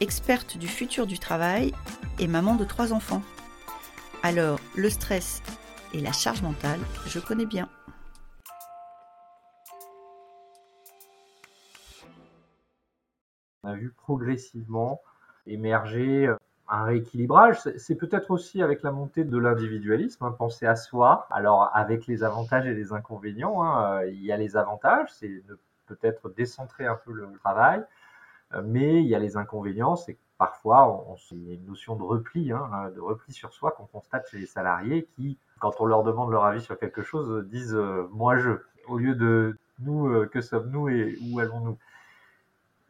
experte du futur du travail et maman de trois enfants. Alors, le stress et la charge mentale, je connais bien. On a vu progressivement émerger un rééquilibrage. C'est peut-être aussi avec la montée de l'individualisme, hein, penser à soi. Alors avec les avantages et les inconvénients, hein, il y a les avantages, c'est peut-être décentrer un peu le travail, euh, mais il y a les inconvénients, c'est que parfois on, y a une notion de repli, hein, de repli sur soi qu'on constate chez les salariés qui, quand on leur demande leur avis sur quelque chose, disent euh, moi je, au lieu de nous, euh, que sommes-nous et où allons-nous?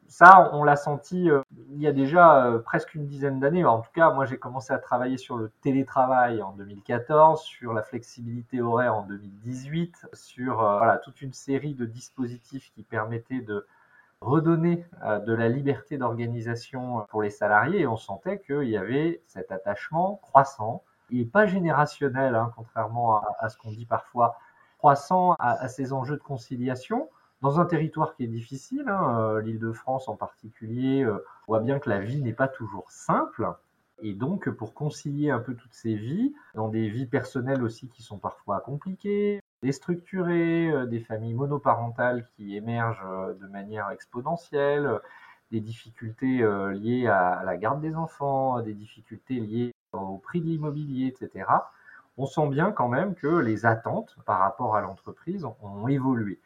Ça, on l'a senti euh, il y a déjà euh, presque une dizaine d'années. En tout cas, moi, j'ai commencé à travailler sur le télétravail en 2014, sur la flexibilité horaire en 2018, sur euh, voilà, toute une série de dispositifs qui permettaient de redonner de la liberté d'organisation pour les salariés. Et on sentait qu'il y avait cet attachement croissant et pas générationnel, hein, contrairement à, ce qu'on dit parfois, croissant à ces enjeux de conciliation dans un territoire qui est difficile, hein, euh, l'Île-de-France en particulier, euh, on voit bien que la vie n'est pas toujours simple. Et donc, pour concilier un peu toutes ces vies, dans des vies personnelles aussi qui sont parfois compliquées, déstructurées, euh, des familles monoparentales qui émergent de manière exponentielle, des difficultés liées à la garde des enfants, des difficultés liées au prix de l'immobilier, etc., on sent bien quand même que les attentes par rapport à l'entreprise ont évolué.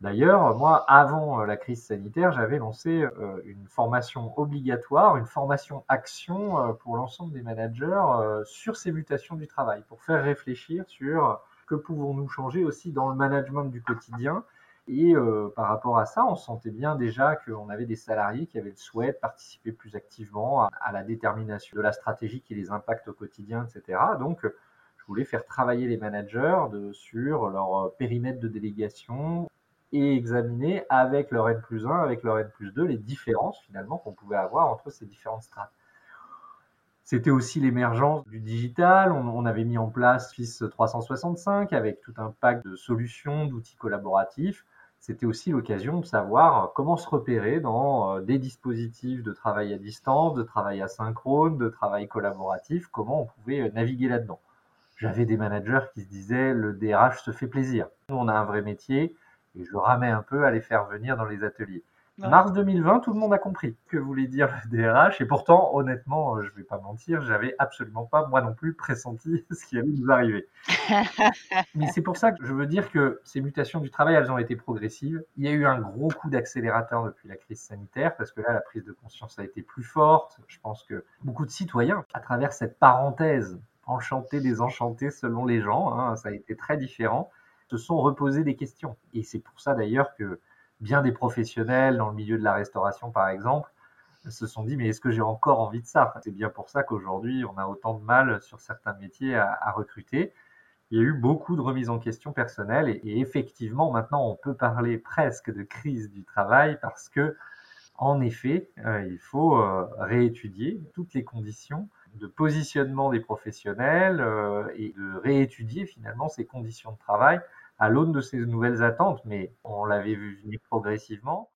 D'ailleurs, moi, avant euh, la crise sanitaire, j'avais lancé euh, une formation obligatoire, une formation action euh, pour l'ensemble des managers sur ces mutations du travail, pour faire réfléchir sur que pouvons-nous changer aussi dans le management du quotidien. Et par rapport à ça, on sentait bien déjà qu'on avait des salariés qui avaient le souhait de participer plus activement à, la détermination de la stratégie qui les impacte au quotidien, etc. Donc, je voulais faire travailler les managers sur leur périmètre de délégation, et examiner avec leur N plus 1, avec leur N plus 2, les différences finalement qu'on pouvait avoir entre ces différentes strates. C'était aussi l'émergence du digital. On, avait mis en place FIS 365 avec tout un pack de solutions, d'outils collaboratifs. C'était aussi l'occasion de savoir comment se repérer dans euh, des dispositifs de travail à distance, de travail asynchrone, de travail collaboratif, comment on pouvait euh, naviguer là-dedans. J'avais des managers qui se disaient le DRH se fait plaisir. Nous, on a un vrai métier, et je ramais un peu à les faire venir dans les ateliers. Mars 2020, tout le monde a compris que voulait dire le DRH et pourtant, honnêtement, euh, je vais pas mentir, j'avais absolument pas, moi non plus, pressenti ce qui allait nous arriver. Mais c'est pour ça que je veux dire que ces mutations du travail, elles ont été progressives. Il y a eu un gros coup d'accélérateur depuis la crise sanitaire parce que là, la prise de conscience a été plus forte. Je pense que beaucoup de citoyens, à travers cette parenthèse enchantée, désenchantée selon les gens, hein, ça a été très différent se sont reposés des questions. Et c'est pour ça d'ailleurs que bien des professionnels dans le milieu de la restauration, par exemple, se sont dit mais est-ce que j'ai encore envie de ça? C'est bien pour ça qu'aujourd'hui on a autant de mal sur certains métiers à, recruter. Il y a eu beaucoup de remises en question personnelles et, effectivement maintenant on peut parler presque de crise du travail parce que en effet euh, il faut euh, réétudier toutes les conditions de positionnement des professionnels euh, et de réétudier finalement ces conditions de travail à l'aune de ces nouvelles attentes, mais on l'avait vu venir progressivement.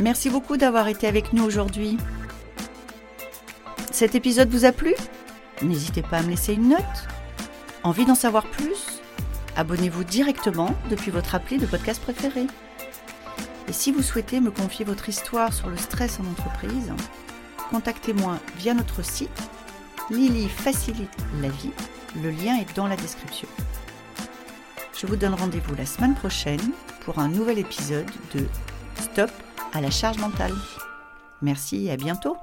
Merci beaucoup d'avoir été avec nous aujourd'hui. Cet épisode vous a plu? N'hésitez pas à me laisser une note. Envie d'en savoir plus? Abonnez-vous directement depuis votre appli de podcast préféré. Et si vous souhaitez me confier votre histoire sur le stress en entreprise, contactez-moi via notre site Lily facilite la vie. Le lien est dans la description. Je vous donne rendez-vous la semaine prochaine pour un nouvel épisode de Stop à la charge mentale. Merci et à bientôt